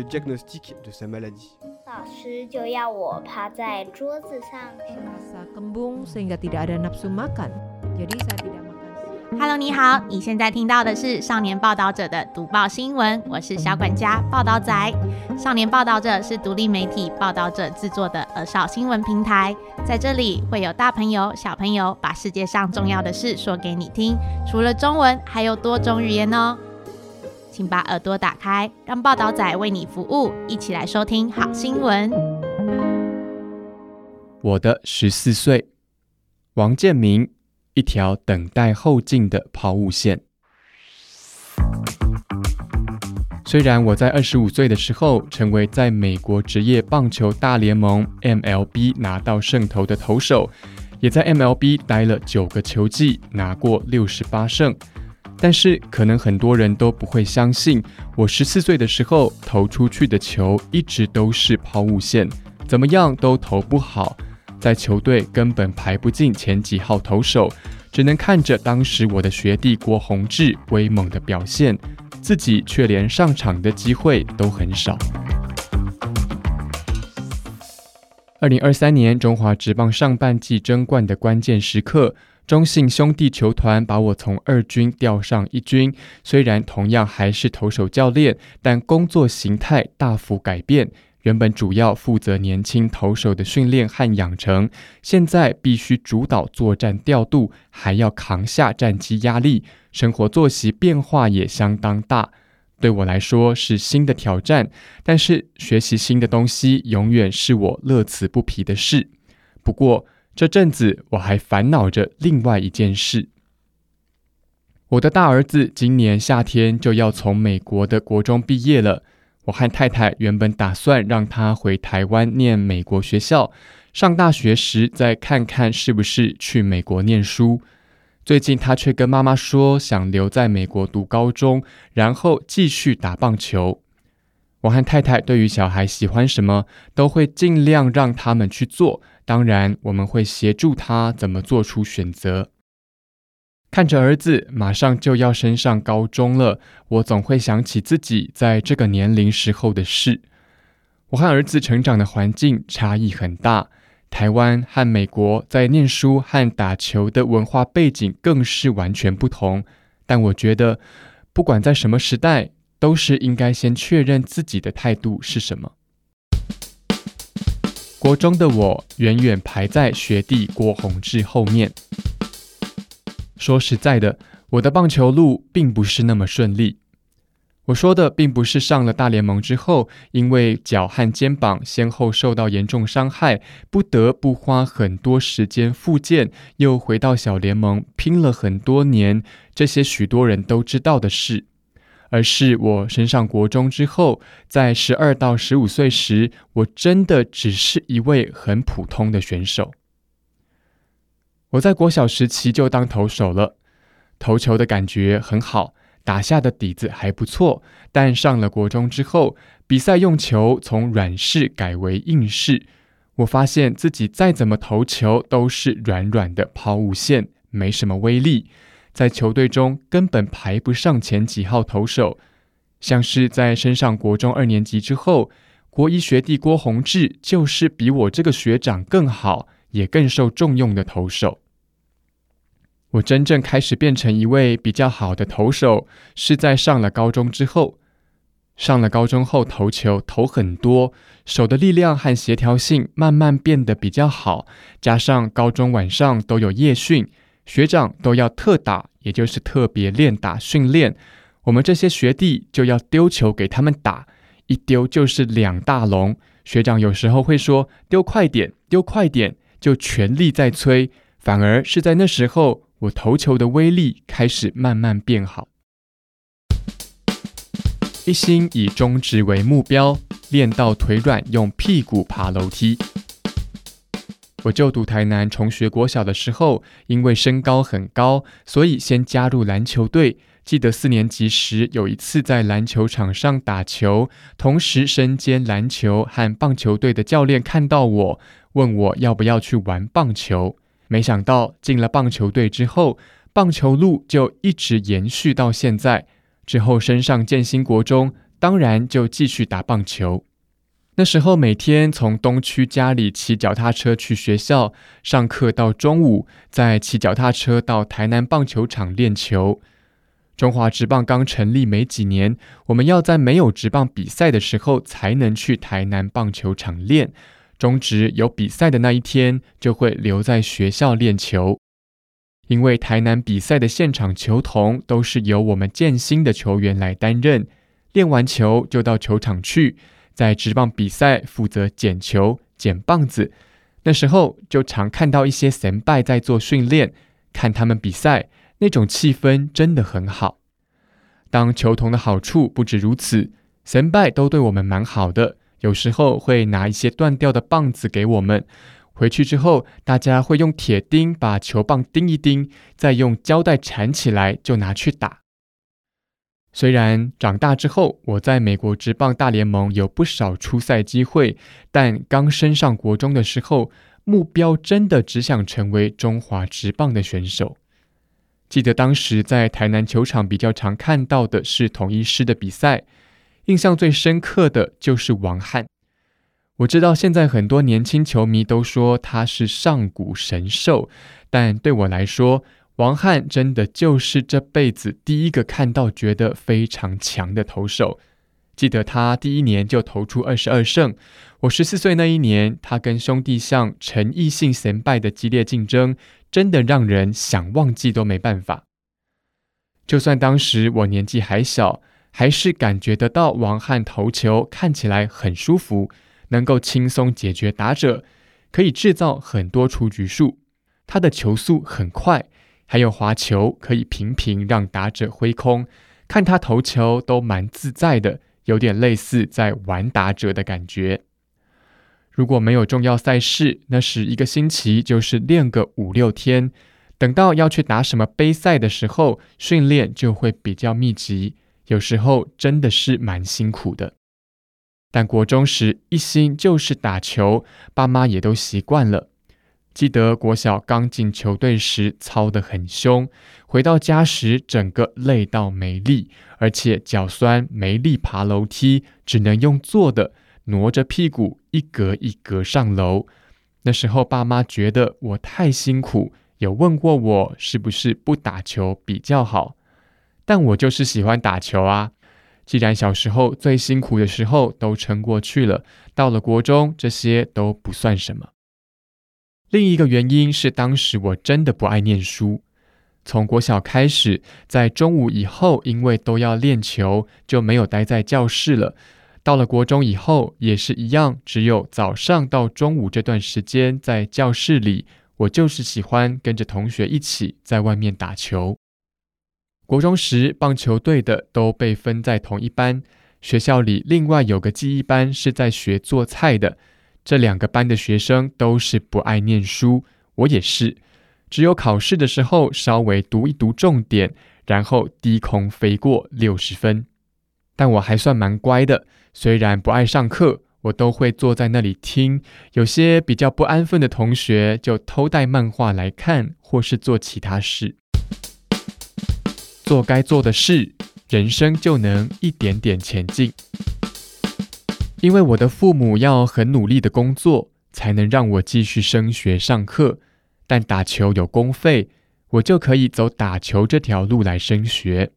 le diagnostic de sa maladie. 老师就要我趴在桌子上。Merasa kembung sehingga tidak ada nafsu makan. Jadi saya tidak makan. Hello，你好，你现在听到的是少年报道者的读报新闻，我是小管家报道仔。少年报道者是独立媒体报道者制作的儿少新闻平台，在这里会有大朋友、小朋友把世界上重要的事说给你听，除了中文，还有多种语言哦。请把耳朵打开，让报道仔为你服务，一起来收听好新闻。我的十四岁，王建民。一条等待后进的抛物线。虽然我在二十五岁的时候成为在美国职业棒球大联盟 MLB 拿到胜投的投手，也在 MLB 待了九个球季，拿过六十八胜，但是可能很多人都不会相信，我十四岁的时候投出去的球一直都是抛物线，怎么样都投不好。在球队根本排不进前几号投手，只能看着当时我的学弟郭宏志威猛的表现，自己却连上场的机会都很少。二零二三年中华职棒上半季争冠的关键时刻，中信兄弟球团把我从二军调上一军，虽然同样还是投手教练，但工作形态大幅改变。原本主要负责年轻投手的训练和养成，现在必须主导作战调度，还要扛下战机压力，生活作息变化也相当大。对我来说是新的挑战，但是学习新的东西永远是我乐此不疲的事。不过这阵子我还烦恼着另外一件事：我的大儿子今年夏天就要从美国的国中毕业了。我和太太原本打算让他回台湾念美国学校，上大学时再看看是不是去美国念书。最近他却跟妈妈说想留在美国读高中，然后继续打棒球。我和太太对于小孩喜欢什么，都会尽量让他们去做，当然我们会协助他怎么做出选择。看着儿子马上就要升上高中了，我总会想起自己在这个年龄时候的事。我和儿子成长的环境差异很大，台湾和美国在念书和打球的文化背景更是完全不同。但我觉得，不管在什么时代，都是应该先确认自己的态度是什么。国中的我远远排在学弟郭宏志后面。说实在的，我的棒球路并不是那么顺利。我说的并不是上了大联盟之后，因为脚和肩膀先后受到严重伤害，不得不花很多时间复健，又回到小联盟拼了很多年，这些许多人都知道的事。而是我升上国中之后，在十二到十五岁时，我真的只是一位很普通的选手。我在国小时期就当投手了，投球的感觉很好，打下的底子还不错。但上了国中之后，比赛用球从软式改为硬式，我发现自己再怎么投球都是软软的抛物线，没什么威力，在球队中根本排不上前几号投手。像是在升上国中二年级之后，国一学弟郭宏志就是比我这个学长更好。也更受重用的投手。我真正开始变成一位比较好的投手，是在上了高中之后。上了高中后，投球投很多，手的力量和协调性慢慢变得比较好。加上高中晚上都有夜训，学长都要特打，也就是特别练打训练。我们这些学弟就要丢球给他们打，一丢就是两大笼。学长有时候会说：“丢快点，丢快点。”就全力在催，反而是在那时候，我投球的威力开始慢慢变好。一心以中职为目标，练到腿软，用屁股爬楼梯。我就读台南崇学国小的时候，因为身高很高，所以先加入篮球队。记得四年级时，有一次在篮球场上打球，同时身兼篮球和棒球队的教练看到我。问我要不要去玩棒球，没想到进了棒球队之后，棒球路就一直延续到现在。之后升上建新国中，当然就继续打棒球。那时候每天从东区家里骑脚踏车去学校上课，到中午再骑脚踏车到台南棒球场练球。中华职棒刚成立没几年，我们要在没有职棒比赛的时候才能去台南棒球场练。中职有比赛的那一天，就会留在学校练球。因为台南比赛的现场球童都是由我们建新的球员来担任，练完球就到球场去，在职棒比赛负责捡球、捡棒子。那时候就常看到一些神拜在做训练，看他们比赛，那种气氛真的很好。当球童的好处不止如此，神拜都对我们蛮好的，有时候会拿一些断掉的棒子给我们。回去之后，大家会用铁钉把球棒钉一钉，再用胶带缠起来，就拿去打。虽然长大之后，我在美国职棒大联盟有不少出赛机会，但刚升上国中的时候，目标真的只想成为中华职棒的选手。记得当时在台南球场比较常看到的是统一师的比赛，印象最深刻的就是王翰。我知道现在很多年轻球迷都说他是上古神兽，但对我来说，王翰真的就是这辈子第一个看到觉得非常强的投手。记得他第一年就投出二十二胜，我十四岁那一年，他跟兄弟像陈义信先辈的激烈竞争，真的让人想忘记都没办法。就算当时我年纪还小，还是感觉得到王翰投球看起来很舒服。能够轻松解决打者，可以制造很多出局数。他的球速很快，还有滑球可以频频让打者挥空。看他投球都蛮自在的，有点类似在玩打者的感觉。如果没有重要赛事，那是一个星期就是练个五六天。等到要去打什么杯赛的时候，训练就会比较密集，有时候真的是蛮辛苦的。但国中时一心就是打球，爸妈也都习惯了。记得国小刚进球队时操得很凶，回到家时整个累到没力，而且脚酸没力爬楼梯，只能用坐的，挪着屁股一格一格上楼。那时候爸妈觉得我太辛苦，有问过我是不是不打球比较好，但我就是喜欢打球啊。既然小时候最辛苦的时候都撑过去了，到了国中这些都不算什么。另一个原因是当时我真的不爱念书，从国小开始，在中午以后，因为都要练球，就没有待在教室了。到了国中以后也是一样，只有早上到中午这段时间在教室里，我就是喜欢跟着同学一起在外面打球。国中时，棒球队的都被分在同一班。学校里另外有个记忆班是在学做菜的。这两个班的学生都是不爱念书，我也是。只有考试的时候稍微读一读重点，然后低空飞过六十分。但我还算蛮乖的，虽然不爱上课，我都会坐在那里听。有些比较不安分的同学就偷带漫画来看，或是做其他事。做该做的事，人生就能一点点前进。因为我的父母要很努力的工作，才能让我继续升学上课。但打球有公费，我就可以走打球这条路来升学。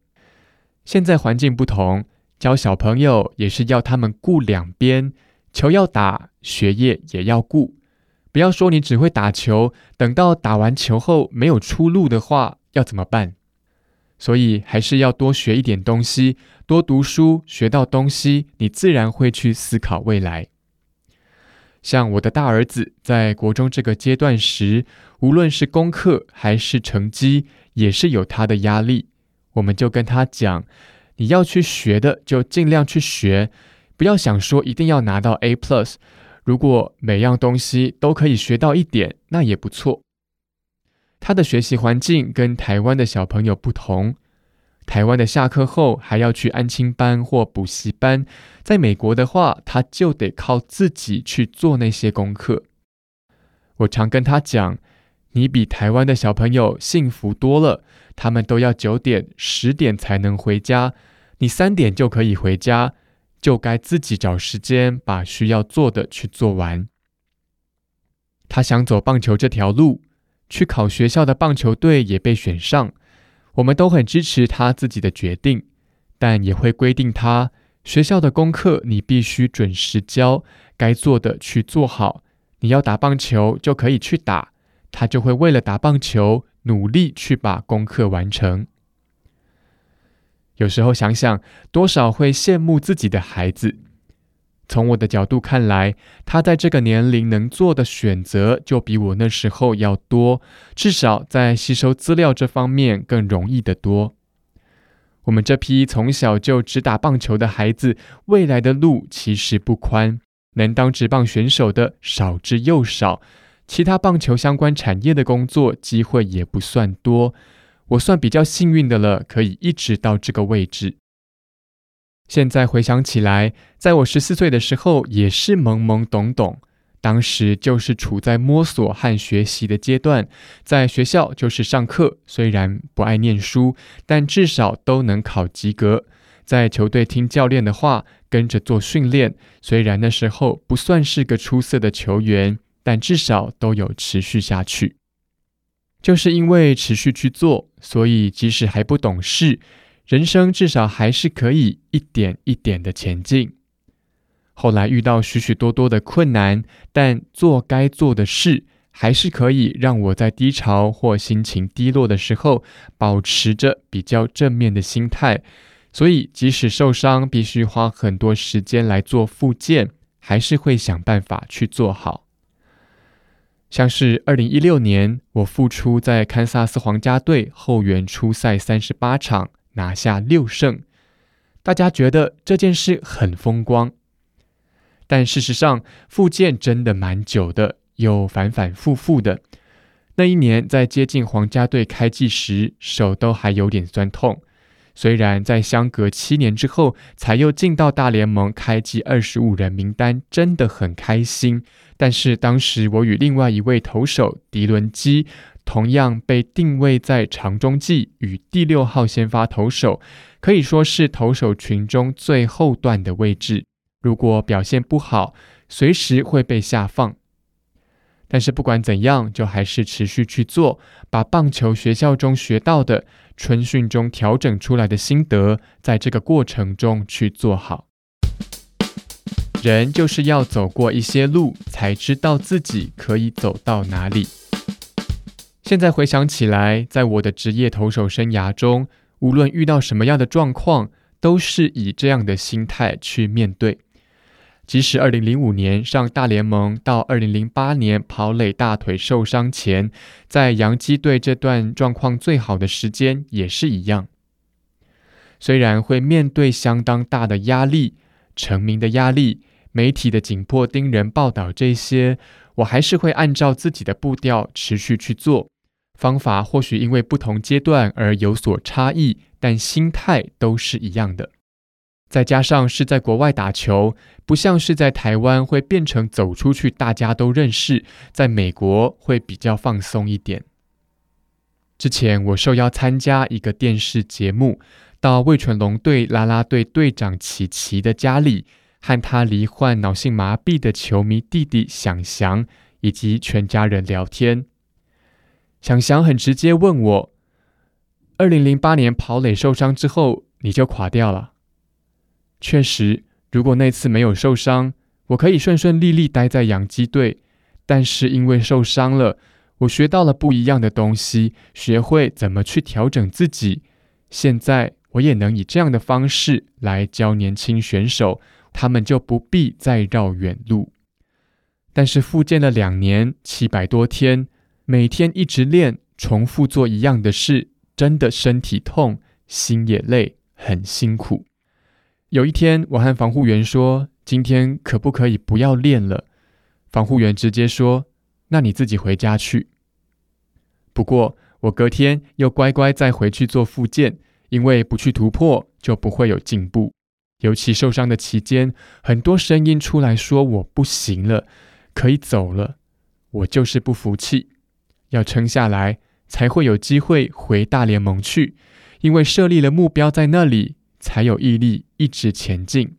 现在环境不同，教小朋友也是要他们顾两边，球要打，学业也要顾。不要说你只会打球，等到打完球后没有出路的话，要怎么办？所以还是要多学一点东西，多读书，学到东西，你自然会去思考未来。像我的大儿子在国中这个阶段时，无论是功课还是成绩，也是有他的压力。我们就跟他讲，你要去学的就尽量去学，不要想说一定要拿到 A plus。如果每样东西都可以学到一点，那也不错。他的学习环境跟台湾的小朋友不同，台湾的下课后还要去安亲班或补习班，在美国的话，他就得靠自己去做那些功课。我常跟他讲，你比台湾的小朋友幸福多了，他们都要九点、十点才能回家，你三点就可以回家，就该自己找时间把需要做的去做完。他想走棒球这条路，去考学校的棒球队也被选上，我们都很支持他自己的决定，但也会规定他学校的功课你必须准时交，该做的去做好。你要打棒球就可以去打，他就会为了打棒球努力去把功课完成。有时候想想，多少会羡慕自己的孩子。从我的角度看来，他在这个年龄能做的选择就比我那时候要多，至少在吸收资料这方面更容易得多。我们这批从小就只打棒球的孩子，未来的路其实不宽，能当职棒选手的少之又少，其他棒球相关产业的工作机会也不算多。我算比较幸运的了，可以一直到这个位置。现在回想起来，在我十四岁的时候也是懵懵懂懂，当时就是处在摸索和学习的阶段。在学校就是上课，虽然不爱念书，但至少都能考及格。在球队听教练的话，跟着做训练，虽然那时候不算是个出色的球员，但至少都有持续下去。就是因为持续去做，所以即使还不懂事，人生至少还是可以一点一点的前进。后来遇到许许多多的困难，但做该做的事，还是可以让我在低潮或心情低落的时候，保持着比较正面的心态。所以即使受伤，必须花很多时间来做复健，还是会想办法去做好。像是二零一六年，我复出在堪萨斯皇家队后援出赛三十八场，拿下六胜，大家觉得这件事很风光。但事实上，复健真的蛮久的，又反反复复的。那一年在接近皇家队开季时，手都还有点酸痛。虽然在相隔七年之后才又进到大联盟开季二十五人名单，真的很开心。但是当时我与另外一位投手迪伦基同样被定位在长中继与第六号先发投手，可以说是投手群中最后段的位置。如果表现不好，随时会被下放。但是不管怎样，就还是持续去做，把棒球学校中学到的、春训中调整出来的心得，在这个过程中去做好。人就是要走过一些路，才知道自己可以走到哪里。现在回想起来，在我的职业投手生涯中，无论遇到什么样的状况，都是以这样的心态去面对。即使二零零五年上大联盟，到二零零八年跑垒大腿受伤前，在洋基队这段状况最好的时间也是一样。虽然会面对相当大的压力，成名的压力。媒体的紧迫盯人报道这些，我还是会按照自己的步调持续去做。方法或许因为不同阶段而有所差异，但心态都是一样的。再加上是在国外打球，不像是在台湾会变成走出去大家都认识，在美国会比较放松一点。之前我受邀参加一个电视节目，到味全龙队啦啦队队长琪琪的家里。和他罹患脑性麻痹的球迷弟弟想翔以及全家人聊天，想翔很直接问我：“二零零八年跑垒受伤之后，你就垮掉了。”确实，如果那次没有受伤，我可以顺顺利利待在养鸡队。但是因为受伤了，我学到了不一样的东西，学会怎么去调整自己。现在我也能以这样的方式来教年轻选手。他们就不必再绕远路，但是复健了两年七百多天，每天一直练，重复做一样的事，真的身体痛，心也累，很辛苦。有一天，我和防护员说：“今天可不可以不要练了？”防护员直接说：“那你自己回家去。”不过，我隔天又乖乖再回去做复健，因为不去突破，就不会有进步。尤其受伤的期间，很多声音出来说我不行了，可以走了。我就是不服气，要撑下来，才会有机会回大联盟去。因为设立了目标在那里，才有毅力一直前进。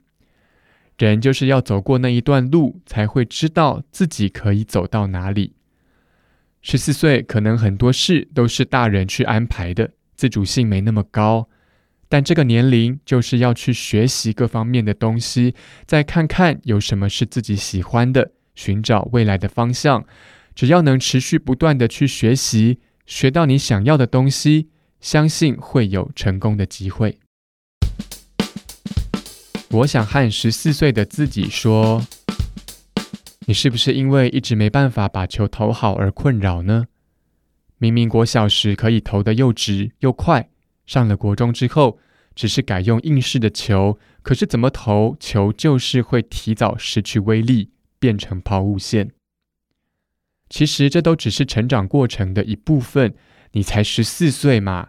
人就是要走过那一段路，才会知道自己可以走到哪里。十四岁可能很多事都是大人去安排的，自主性没那么高。但这个年龄就是要去学习各方面的东西，再看看有什么是自己喜欢的，寻找未来的方向。只要能持续不断地去学习，学到你想要的东西，相信会有成功的机会。我想和十四岁的自己说：“你是不是因为一直没办法把球投好而困扰呢？明明国小时可以投得又直又快，上了国中之后，只是改用硬式的球，可是怎么投球就是会提早失去威力，变成抛物线。其实这都只是成长过程的一部分。你才十四岁嘛，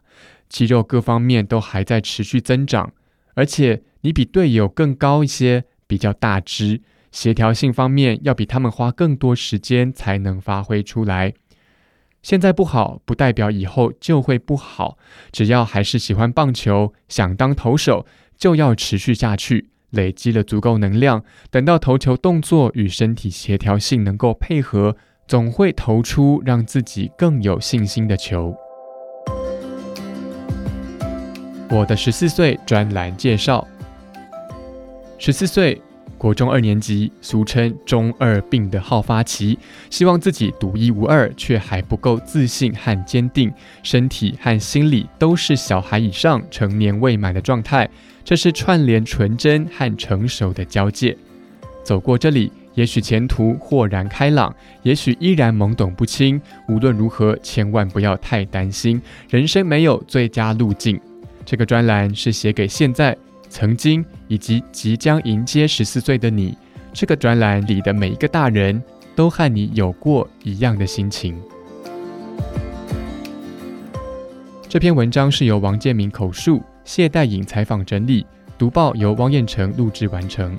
肌肉各方面都还在持续增长，而且。”你比队友更高一些，比较大只，协调性方面要比他们花更多时间才能发挥出来。现在不好，不代表以后就会不好。只要还是喜欢棒球，想当投手，就要持续下去，累积了足够能量，等到投球动作与身体协调性能够配合，总会投出让自己更有信心的球。我的十四岁专栏介绍。十四岁，国中二年级，俗称“中二病”的好发期，希望自己独一无二，却还不够自信和坚定，身体和心理都是小孩以上、成年未满的状态。这是串联纯真和成熟的交界。走过这里，也许前途豁然开朗，也许依然懵懂不清。无论如何，千万不要太担心，人生没有最佳路径。这个专栏是写给现在。曾经以及即将迎接十四岁的你，这个专栏里的每一个大人都和你有过一样的心情。这篇文章是由王建民口述，谢代颖采访整理，读报由汪彦成录制完成。